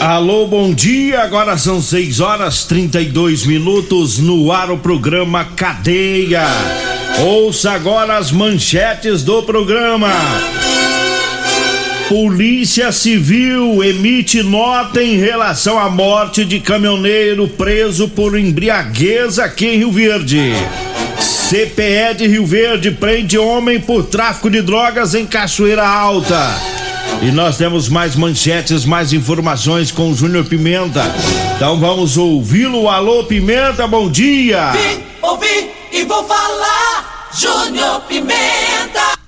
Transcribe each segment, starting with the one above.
Alô, bom dia. Agora são 6 horas 32 minutos no ar o programa Cadeia. Ouça agora as manchetes do programa. Polícia Civil emite nota em relação à morte de caminhoneiro preso por embriaguez aqui em Rio Verde. CPE de Rio Verde prende homem por tráfico de drogas em Cachoeira Alta. E nós temos mais manchetes, mais informações com o Júnior Pimenta. Então vamos ouvi-lo. Alô, Pimenta, bom dia! Vim, ouvi e vou falar, Júnior Pimenta!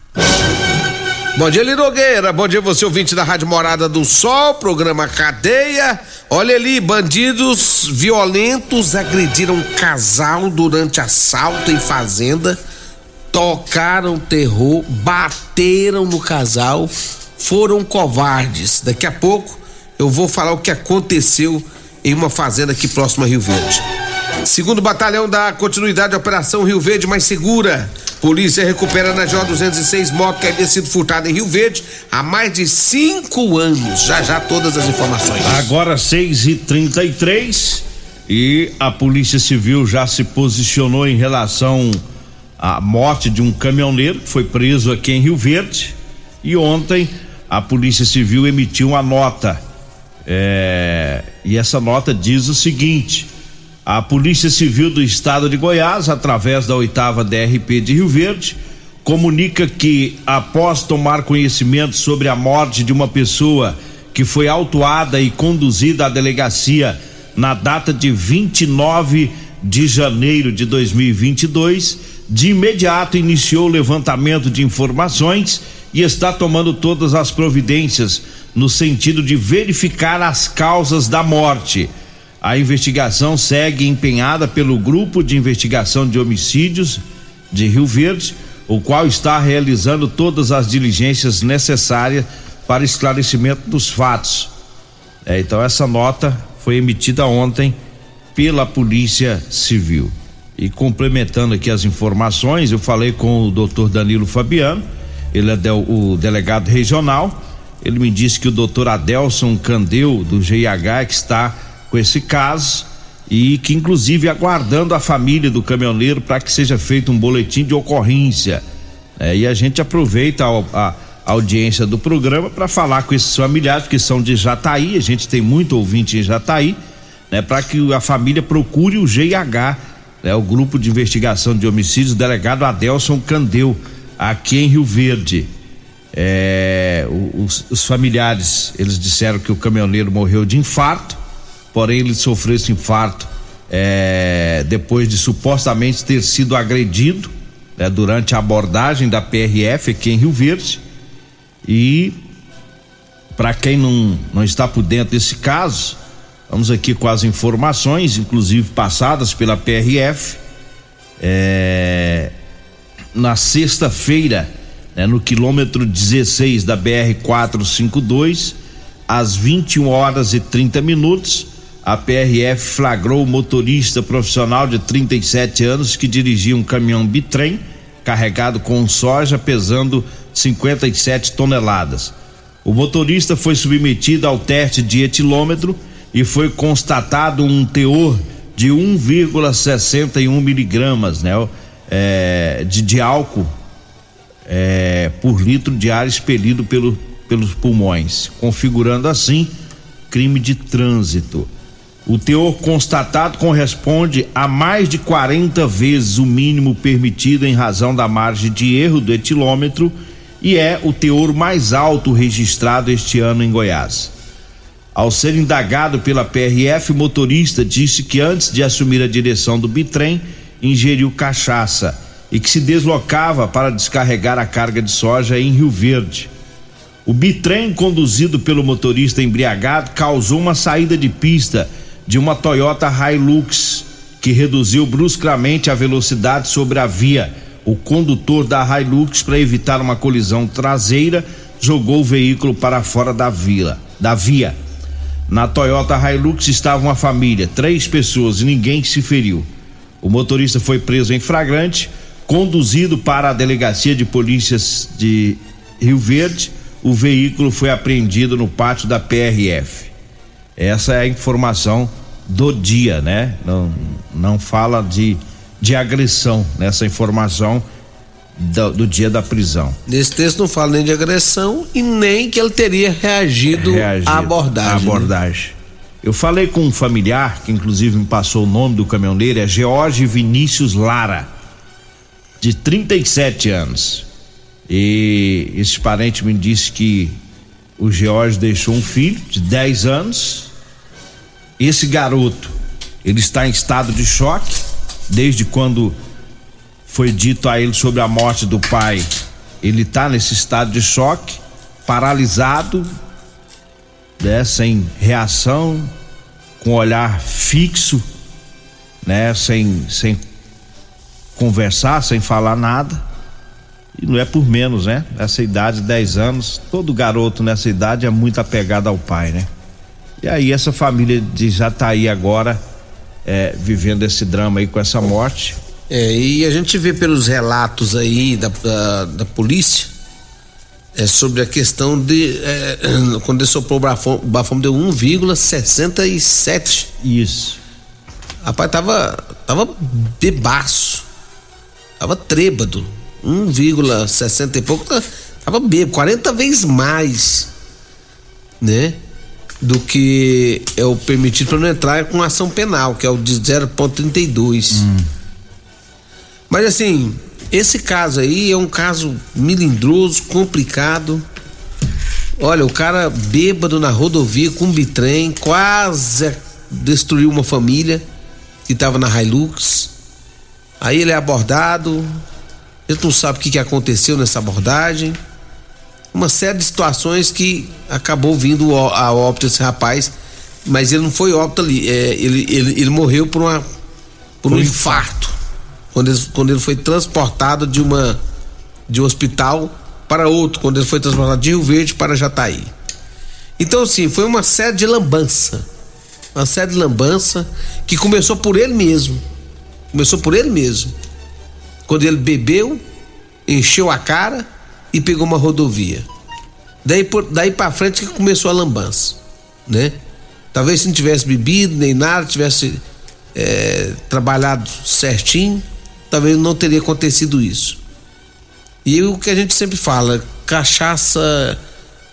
Bom dia, Lirogueira. Bom dia, você ouvinte da Rádio Morada do Sol, programa Cadeia. Olha ali, bandidos violentos agrediram um casal durante assalto em fazenda, tocaram terror, bateram no casal, foram covardes. Daqui a pouco eu vou falar o que aconteceu em uma fazenda aqui próximo a Rio Verde. Segundo batalhão dá continuidade à Operação Rio Verde Mais Segura. Polícia recupera na J206 moto que havia sido furtada em Rio Verde há mais de cinco anos. Já já todas as informações. Agora 6 e 33 e a Polícia Civil já se posicionou em relação à morte de um caminhoneiro que foi preso aqui em Rio Verde. E ontem a Polícia Civil emitiu uma nota. É, e essa nota diz o seguinte: a Polícia Civil do Estado de Goiás, através da oitava DRP de Rio Verde, comunica que, após tomar conhecimento sobre a morte de uma pessoa que foi autuada e conduzida à delegacia na data de 29 de janeiro de 2022, de imediato iniciou o levantamento de informações e está tomando todas as providências no sentido de verificar as causas da morte. A investigação segue empenhada pelo Grupo de Investigação de Homicídios de Rio Verde, o qual está realizando todas as diligências necessárias para esclarecimento dos fatos. É, então, essa nota foi emitida ontem pela Polícia Civil. E complementando aqui as informações, eu falei com o doutor Danilo Fabiano, ele é o delegado regional. Ele me disse que o doutor Adelson Candeu, do GIH, que está com esse caso e que inclusive aguardando a família do caminhoneiro para que seja feito um boletim de ocorrência. É, e a gente aproveita a, a, audiência do programa para falar com esses familiares que são de Jataí, a gente tem muito ouvinte em Jataí, né, para que a família procure o GIH, né, o grupo de investigação de homicídios, delegado Adelson Candeu, aqui em Rio Verde. É, os, os familiares, eles disseram que o caminhoneiro morreu de infarto porém ele sofreu esse infarto é, depois de supostamente ter sido agredido né, durante a abordagem da PRF aqui em Rio Verde. E para quem não, não está por dentro desse caso, vamos aqui com as informações, inclusive passadas pela PRF. É, na sexta-feira, né, no quilômetro 16 da BR 452, às 21 horas e 30 minutos, a PRF flagrou o motorista profissional de 37 anos que dirigia um caminhão bitrem carregado com soja pesando 57 toneladas. O motorista foi submetido ao teste de etilômetro e foi constatado um teor de 1,61 miligramas né, é, de, de álcool é, por litro de ar expelido pelo, pelos pulmões, configurando assim crime de trânsito. O teor constatado corresponde a mais de 40 vezes o mínimo permitido em razão da margem de erro do etilômetro e é o teor mais alto registrado este ano em Goiás. Ao ser indagado pela PRF, o motorista disse que antes de assumir a direção do bitrem, ingeriu cachaça e que se deslocava para descarregar a carga de soja em Rio Verde. O bitrem conduzido pelo motorista embriagado causou uma saída de pista de uma Toyota Hilux que reduziu bruscamente a velocidade sobre a via. O condutor da Hilux, para evitar uma colisão traseira, jogou o veículo para fora da vila, da via. Na Toyota Hilux estava uma família, três pessoas e ninguém se feriu. O motorista foi preso em flagrante, conduzido para a delegacia de polícias de Rio Verde. O veículo foi apreendido no pátio da PRF. Essa é a informação do dia, né? Não, não fala de, de agressão nessa informação do, do, dia da prisão. Nesse texto não fala nem de agressão e nem que ele teria reagido, reagido à abordagem. À abordagem. Né? Eu falei com um familiar, que inclusive me passou o nome do caminhoneiro, é George Vinícius Lara, de 37 anos. E esse parente me disse que o George deixou um filho de 10 anos. Esse garoto, ele está em estado de choque desde quando foi dito a ele sobre a morte do pai, ele está nesse estado de choque, paralisado, né, sem reação, com olhar fixo, né, sem, sem conversar, sem falar nada. E não é por menos, né? Nessa idade, 10 anos, todo garoto nessa idade é muito apegado ao pai, né? E aí essa família de já tá aí agora é, vivendo esse drama aí com essa morte. É, e a gente vê pelos relatos aí da, da, da polícia é, sobre a questão de é, quando ele soprou o bafome, o bafome deu 1,67. Isso. Rapaz, tava, tava bebaço. Tava trêbado. 1,60 e pouco. Tava bêbado, 40 vezes mais. Né? Do que é o permitido para não entrar com ação penal, que é o de 0,32. Hum. Mas assim, esse caso aí é um caso milindroso, complicado. Olha, o cara bêbado na rodovia com um bitrem, quase destruiu uma família que estava na Hilux. Aí ele é abordado, ele não sabe o que, que aconteceu nessa abordagem. Uma série de situações que acabou vindo a óbito esse rapaz, mas ele não foi óbito ali, é, ele, ele, ele morreu por, uma, por um infarto quando ele, quando ele foi transportado de uma de um hospital para outro, quando ele foi transportado de Rio Verde para Jataí. Então, assim, foi uma série de lambança. Uma série de lambança que começou por ele mesmo. Começou por ele mesmo. Quando ele bebeu, encheu a cara e pegou uma rodovia. Daí, por, daí para frente que começou a lambança, né? Talvez se não tivesse bebido nem nada, tivesse é, trabalhado certinho, talvez não teria acontecido isso. E o que a gente sempre fala, cachaça,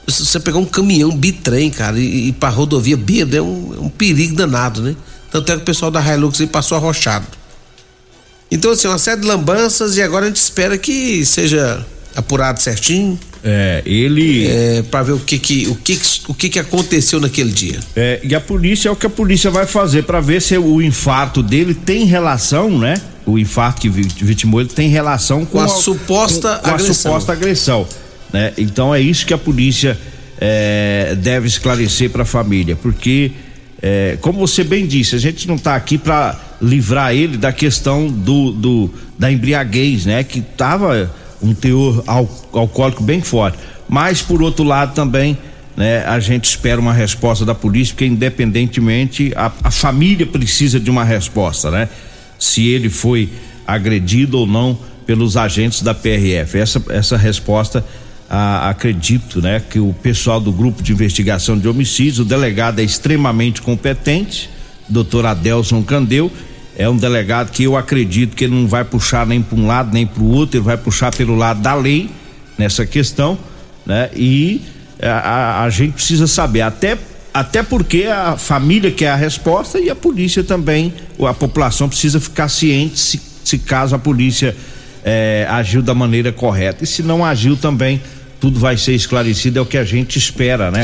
se você pegar um caminhão bitrem, cara, e ir pra rodovia bêbado é um, é um perigo danado, né? Tanto é que o pessoal da Hilux aí passou arrochado. Então, assim, uma série de lambanças e agora a gente espera que seja apurado certinho. É, ele. É, para ver o que que, o que o que que aconteceu naquele dia. É, e a polícia é o que a polícia vai fazer para ver se o infarto dele tem relação, né? O infarto que vitimou ele tem relação com, com a, a, suposta com, com agressão. a suposta agressão, né? Então é isso que a polícia é, deve esclarecer para a família, porque é, como você bem disse, a gente não está aqui para livrar ele da questão do, do da embriaguez, né? Que tava um teor al, alcoólico bem forte. Mas, por outro lado, também, né, a gente espera uma resposta da polícia, porque independentemente, a, a família precisa de uma resposta, né? Se ele foi agredido ou não pelos agentes da PRF. Essa, essa resposta, ah, acredito, né, que o pessoal do grupo de investigação de homicídios, o delegado é extremamente competente, doutor Adelson Candeu, é um delegado que eu acredito que ele não vai puxar nem para um lado nem para o outro, ele vai puxar pelo lado da lei nessa questão, né? E a, a, a gente precisa saber até até porque a família quer a resposta e a polícia também, a população precisa ficar ciente se, se caso a polícia é, agiu da maneira correta. E se não agiu também, tudo vai ser esclarecido, é o que a gente espera, né?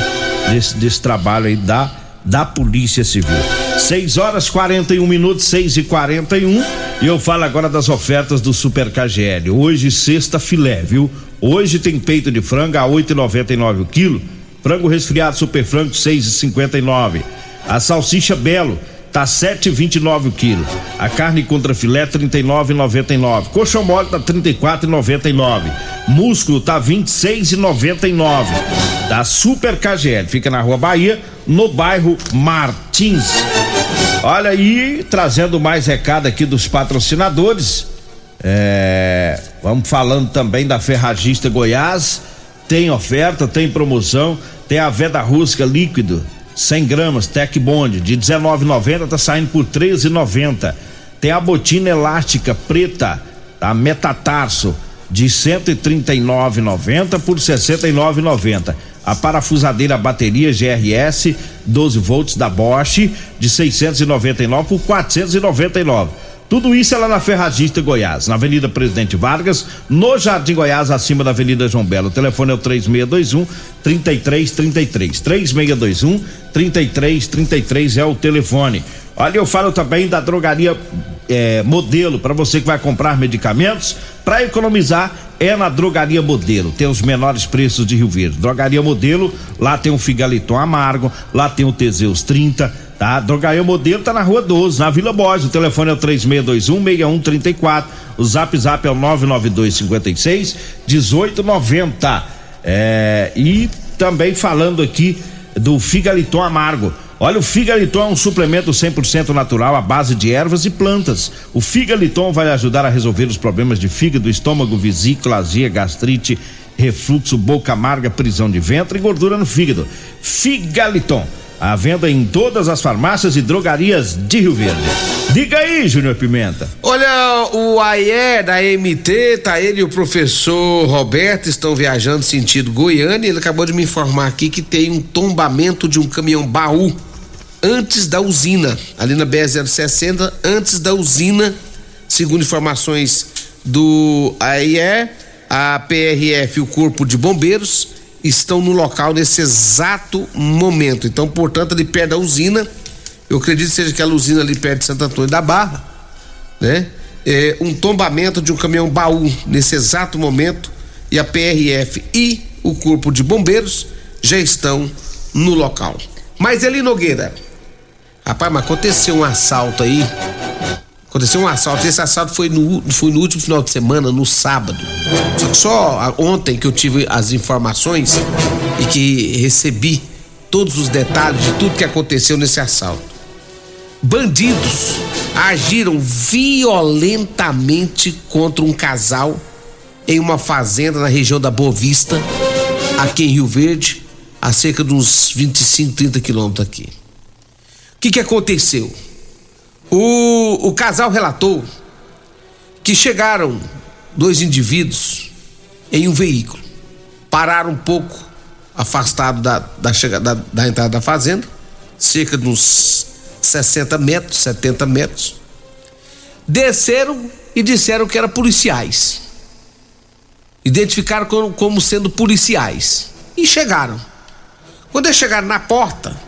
Desse, desse trabalho aí da, da Polícia Civil. 6 horas 41 minutos, 6 e 41 e eu falo agora das ofertas do Super KGL. Hoje, sexta filé, viu? Hoje tem peito de frango a 8,99 o quilo. Frango resfriado super frango 6,59. A salsicha Belo tá 7,29 o quilo. A carne contra filé 39,99. Coxão mole tá 34,99. Músculo tá 26,99. Da Super KGL, fica na Rua Bahia, no bairro Martins. Olha aí, trazendo mais recado aqui dos patrocinadores. É, vamos falando também da Ferragista Goiás. Tem oferta, tem promoção, tem a veda rústica líquido 100 gramas, Tec Bond, de 19,90 tá saindo por 13,90. Tem a botina elástica preta, a Metatarso, de 139,90 por 69,90. A parafusadeira bateria GRS 12 volts da Bosch de 699 por 499. Tudo isso é lá na Ferragista Goiás, na Avenida Presidente Vargas, no Jardim Goiás, acima da Avenida João Belo. O telefone é o 3621 3333. 3621 3333 é o telefone. Olha, eu falo também da drogaria é, modelo para você que vai comprar medicamentos para economizar é na drogaria modelo tem os menores preços de Rio Verde drogaria modelo lá tem o figaliton amargo lá tem o Teseus 30 tá? Drogaria modelo tá na rua 12 na Vila Borges. O telefone é o 3621 6134 o zap zap é o 992 56 1890 é, e também falando aqui do figaliton amargo. Olha, o Figaliton é um suplemento 100% natural à base de ervas e plantas. O Figaliton vai ajudar a resolver os problemas de fígado, estômago, vesícula, azia, gastrite, refluxo, boca amarga, prisão de ventre e gordura no fígado. Figaliton, à venda em todas as farmácias e drogarias de Rio Verde. Diga aí, Júnior Pimenta. Olha, o AIE da MT, tá ele e o professor Roberto estão viajando sentido Goiânia. Ele acabou de me informar aqui que tem um tombamento de um caminhão baú antes da usina, ali na BR-060, antes da usina, segundo informações do AIE, a PRF o Corpo de Bombeiros estão no local nesse exato momento. Então, portanto, ali perto da usina, eu acredito que seja aquela usina ali perto de Santo Antônio da Barra, né? É, um tombamento de um caminhão baú nesse exato momento e a PRF e o Corpo de Bombeiros já estão no local. Mas Eli Nogueira, Rapaz, mas aconteceu um assalto aí. Aconteceu um assalto. Esse assalto foi no, foi no último final de semana, no sábado. Só que só ontem que eu tive as informações e que recebi todos os detalhes de tudo que aconteceu nesse assalto. Bandidos agiram violentamente contra um casal em uma fazenda na região da Boa Vista, aqui em Rio Verde, a cerca de uns 25, 30 quilômetros aqui que, que aconteceu? O, o casal relatou que chegaram dois indivíduos em um veículo, pararam um pouco afastado da, da, chegada, da, da entrada da fazenda, cerca de uns 60 metros, 70 metros, desceram e disseram que eram policiais. Identificaram como, como sendo policiais. E chegaram. Quando eles chegaram na porta,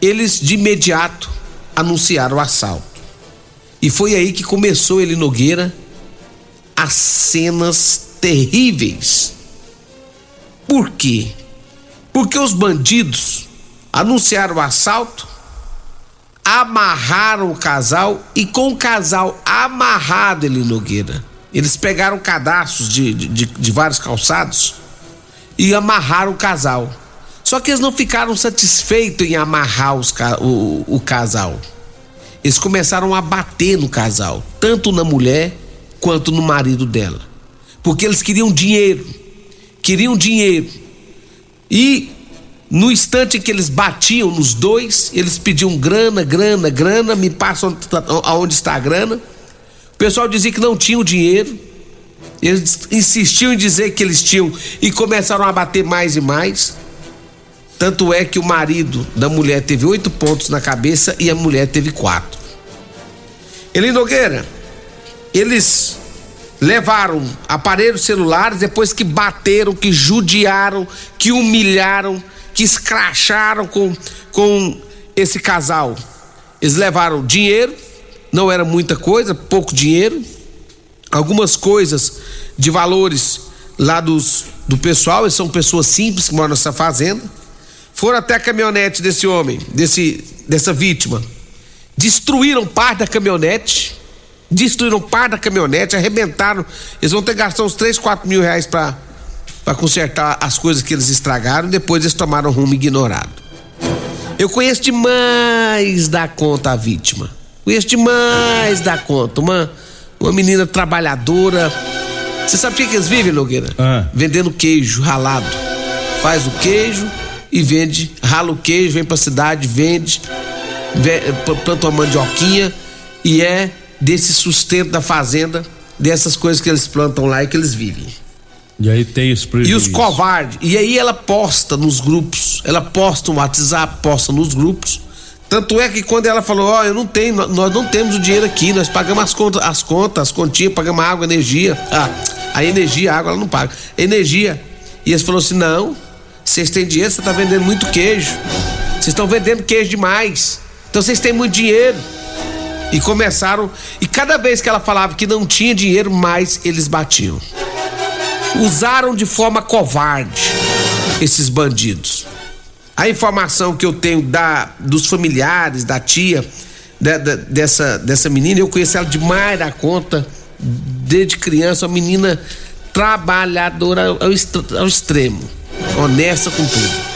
eles de imediato anunciaram o assalto. E foi aí que começou ele Nogueira as cenas terríveis. Por quê? Porque os bandidos anunciaram o assalto, amarraram o casal e com o casal amarrado ele Nogueira, eles pegaram cadastros de, de, de vários calçados e amarraram o casal. Só que eles não ficaram satisfeitos em amarrar os, o, o casal. Eles começaram a bater no casal, tanto na mulher quanto no marido dela. Porque eles queriam dinheiro. Queriam dinheiro. E no instante que eles batiam nos dois, eles pediam grana, grana, grana, me passam aonde está a grana. O pessoal dizia que não tinha o dinheiro. Eles insistiam em dizer que eles tinham e começaram a bater mais e mais. Tanto é que o marido da mulher teve oito pontos na cabeça e a mulher teve quatro. Eli Nogueira, eles levaram aparelhos celulares depois que bateram, que judiaram, que humilharam, que escracharam com, com esse casal. Eles levaram dinheiro, não era muita coisa, pouco dinheiro, algumas coisas de valores lá dos, do pessoal, eles são pessoas simples que moram nessa fazenda. Foram até a caminhonete desse homem, desse, dessa vítima. Destruíram parte da caminhonete. Destruíram parte da caminhonete, arrebentaram. Eles vão ter que gastar uns 3, 4 mil reais para consertar as coisas que eles estragaram. Depois eles tomaram rumo ignorado. Eu conheço demais da conta a vítima. Conheço demais da conta. Uma, uma menina trabalhadora. Você sabe o que, que eles vivem, Nogueira? Ah. Vendendo queijo ralado. Faz o queijo e vende, rala o queijo, vem pra cidade, vende, planta uma mandioquinha e é desse sustento da fazenda, dessas coisas que eles plantam lá e que eles vivem. E aí tem prejuízo. E os covardes. E aí ela posta nos grupos, ela posta no WhatsApp, posta nos grupos. Tanto é que quando ela falou, ó, oh, eu não tenho, nós não temos o dinheiro aqui, nós pagamos as contas, as contas, as continhas, pagamos água, energia. Ah, a energia, a água ela não paga. Energia. E eles falou assim: não, vocês têm dinheiro, você tá vendendo muito queijo. Vocês estão vendendo queijo demais. Então vocês têm muito dinheiro. E começaram. E cada vez que ela falava que não tinha dinheiro, mais eles batiam. Usaram de forma covarde esses bandidos. A informação que eu tenho da, dos familiares, da tia, de, de, dessa, dessa menina, eu conheci ela demais da conta, desde criança, uma menina trabalhadora ao, ao extremo, honesta com tudo.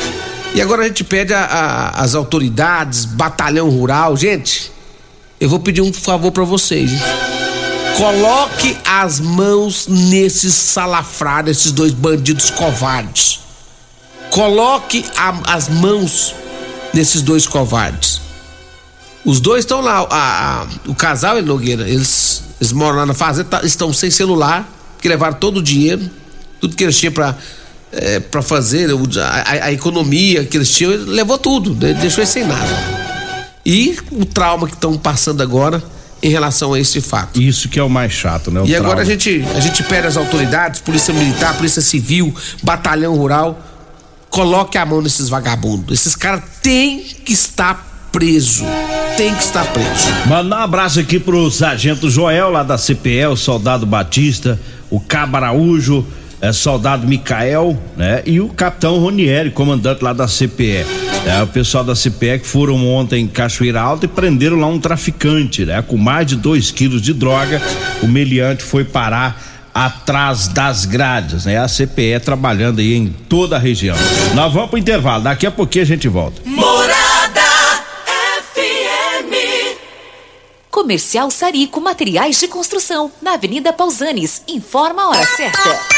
E agora a gente pede as autoridades, batalhão rural, gente, eu vou pedir um favor para vocês. Hein? Coloque as mãos nesses salafrados, esses dois bandidos covardes. Coloque a, as mãos nesses dois covardes. Os dois estão lá, a, a, o casal e Nogueira, eles, eles moram lá na fazenda, tá, estão sem celular, que levaram todo o dinheiro, tudo que eles tinham para é, para fazer, a, a, economia que eles tinham, levou tudo, deixou eles sem nada. E o trauma que estão passando agora em relação a esse fato. Isso que é o mais chato, né? O e trauma. agora a gente, a gente pede às autoridades, Polícia Militar, Polícia Civil, Batalhão Rural, coloque a mão nesses vagabundos. Esses caras têm que estar preso. Tem que estar preso. Mandar um abraço aqui pro sargento Joel, lá da CPE, o soldado Batista, o Cabo Araújo, é, soldado Micael, né? E o capitão Ronieri, comandante lá da CPE. É, o pessoal da CPE que foram ontem em Cachoeira Alta e prenderam lá um traficante, né? Com mais de 2 quilos de droga. O meliante foi parar atrás das grades, né? A CPE trabalhando aí em toda a região. Nós vamos pro intervalo, daqui a pouquinho a gente volta. Morada FM. Comercial Sarico Materiais de Construção, na Avenida Pausanes. Informa a hora certa.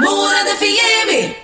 Morada FM.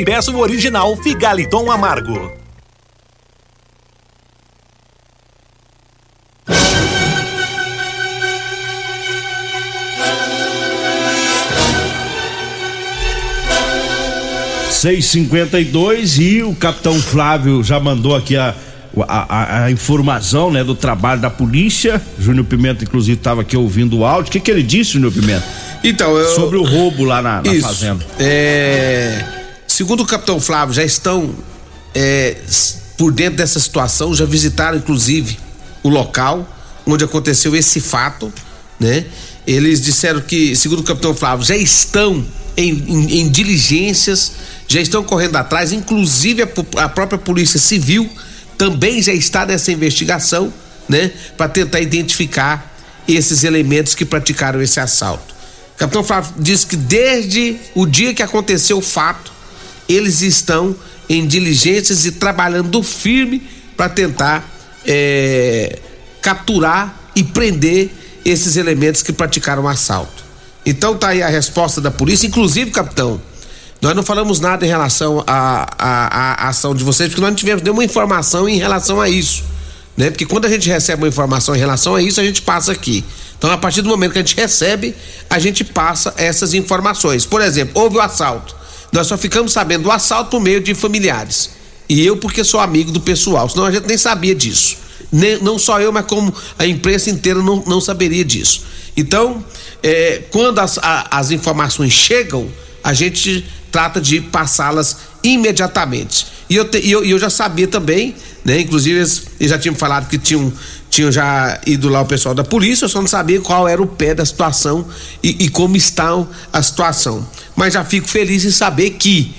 e peça o original Figaliton Amargo. Seis cinquenta e dois e o capitão Flávio já mandou aqui a, a, a, informação né, do trabalho da polícia. Júnior Pimenta, inclusive, estava aqui ouvindo o áudio. O que, que ele disse, Júnior Pimenta? Então, eu... Sobre o roubo lá na, na Isso. fazenda. É, segundo o capitão Flávio, já estão é, por dentro dessa situação, já visitaram inclusive o local onde aconteceu esse fato, né? Eles disseram que, segundo o capitão Flávio, já estão em, em- em diligências, já estão correndo atrás, inclusive a, a própria Polícia Civil também já está nessa investigação, né? Para tentar identificar esses elementos que praticaram esse assalto. Capitão Flávio disse que desde o dia que aconteceu o fato, eles estão em diligências e trabalhando firme para tentar é, capturar e prender esses elementos que praticaram o assalto. Então tá aí a resposta da polícia, inclusive, capitão. Nós não falamos nada em relação à ação de vocês, porque nós não tivemos nenhuma informação em relação a isso. Né? Porque quando a gente recebe uma informação em relação a isso, a gente passa aqui. Então, a partir do momento que a gente recebe, a gente passa essas informações. Por exemplo, houve o assalto. Nós só ficamos sabendo do assalto por meio de familiares. E eu, porque sou amigo do pessoal, senão a gente nem sabia disso. Nem- não só eu, mas como a imprensa inteira não, não saberia disso. Então, é, quando as, a- as informações chegam, a gente trata de passá-las imediatamente. E eu, te- eu, eu já sabia também, né? Inclusive, eles, eles já tinham falado que tinham, tinham já ido lá o pessoal da polícia, eu só não sabia qual era o pé da situação e, e como está a situação. Mas já fico feliz em saber que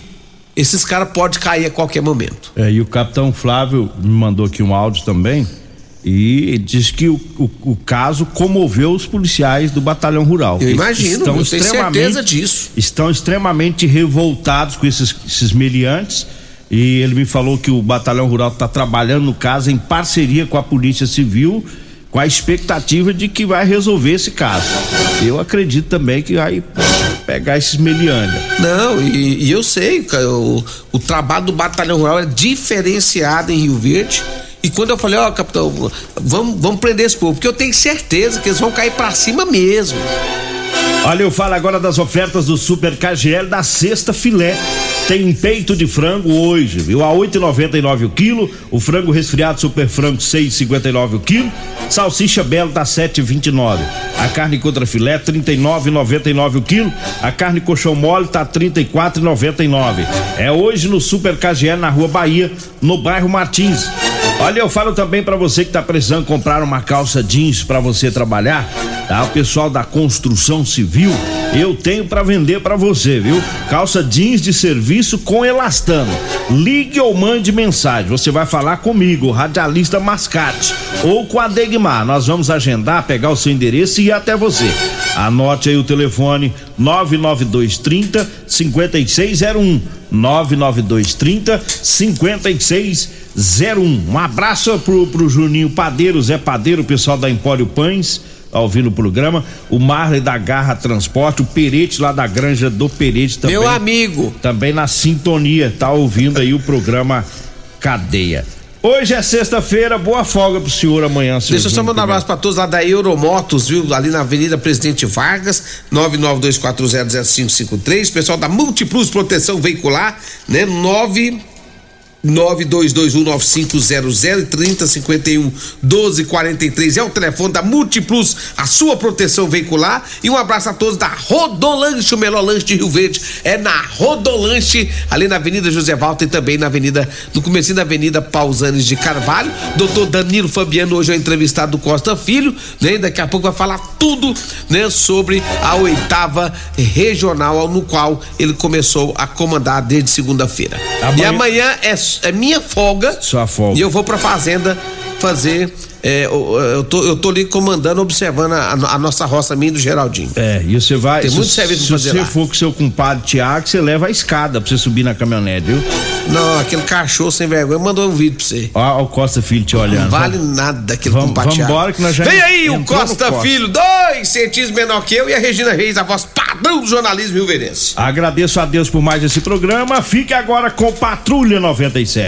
esses caras podem cair a qualquer momento. É, e o capitão Flávio me mandou aqui um áudio também e diz que o, o- o caso comoveu os policiais do batalhão rural. Eu imagino, estão eu tenho extremamente- certeza disso. Estão extremamente revoltados com esses, esses meliantes e ele me falou que o batalhão rural está trabalhando no caso em parceria com a polícia civil com a expectativa de que vai resolver esse caso. Eu acredito também que vai pegar esses meliantes. Não, e, e eu sei, cara, o, o trabalho do Batalhão Rural é diferenciado em Rio Verde. E quando eu falei, ó, capitão, vamos, vamos prender esse povo, porque eu tenho certeza que eles vão cair pra cima mesmo. Olha, eu falo agora das ofertas do Super KGL da sexta filé. Tem peito de frango hoje, viu? A 8,99 o quilo. O frango resfriado Super Frango 6,59 o quilo. Salsicha Belo tá 7,29. A carne contra filé 39,99 o quilo. A carne colchão mole tá 34,99. É hoje no Super KGL na Rua Bahia, no bairro Martins. Olha, eu falo também pra você que tá precisando comprar uma calça jeans pra você trabalhar, tá? O pessoal da construção civil, eu tenho pra vender pra você, viu? Calça jeans de serviço com elastano. Ligue ou mande mensagem. Você vai falar comigo, radialista Mascate, ou com a Degmar. Nós vamos agendar, pegar o seu endereço e ir até você. Anote aí o telefone 99230 5601. 99230 5601. 01. Um abraço pro, pro Juninho Padeiro, Zé Padeiro, o pessoal da Empório Pães, tá ouvindo o programa. O Marley da Garra Transporte, o Perete lá da Granja do Perete também. Meu amigo. Também na sintonia, tá ouvindo aí o programa Cadeia. Hoje é sexta-feira, boa folga pro senhor amanhã, senhor. Deixa eu só mandar um abraço pra todos lá da Euromotos, viu? Ali na Avenida Presidente Vargas, 992400553. Pessoal da Multiplus Proteção Veicular, né? 9 92219500 e 3051 1243 é o telefone da Multiplus, a sua proteção veicular. E um abraço a todos da Rodolanche, o melhor lanche de Rio Verde. É na Rodolanche, ali na Avenida José Walter e também na Avenida, no começo da Avenida Pausanes de Carvalho. Doutor Danilo Fabiano, hoje é o entrevistado do Costa Filho, né? Daqui a pouco vai falar tudo, né? Sobre a oitava regional, no qual ele começou a comandar desde segunda-feira. E amanhã é é minha folga. Sua folga. E eu vou pra fazenda fazer. É, eu, tô, eu tô ali comandando, observando a, a nossa roça minha do Geraldinho. É, e você vai. Tem se, muito serviço Se pra fazer você lá. for com seu compadre Tiago, você leva a escada pra você subir na caminhonete, viu? Não, aquele cachorro sem vergonha mandou um vídeo pra você. Ó, ó o Costa Filho te olhando. Não vale nada aquele Vamos- compadre. vamos embora que nós já Vem aí o Costa, Costa. Filho, dois centímetros menor que eu e a Regina Reis, a voz padrão do jornalismo rio-verense. Agradeço a Deus por mais esse programa. Fique agora com Patrulha 97.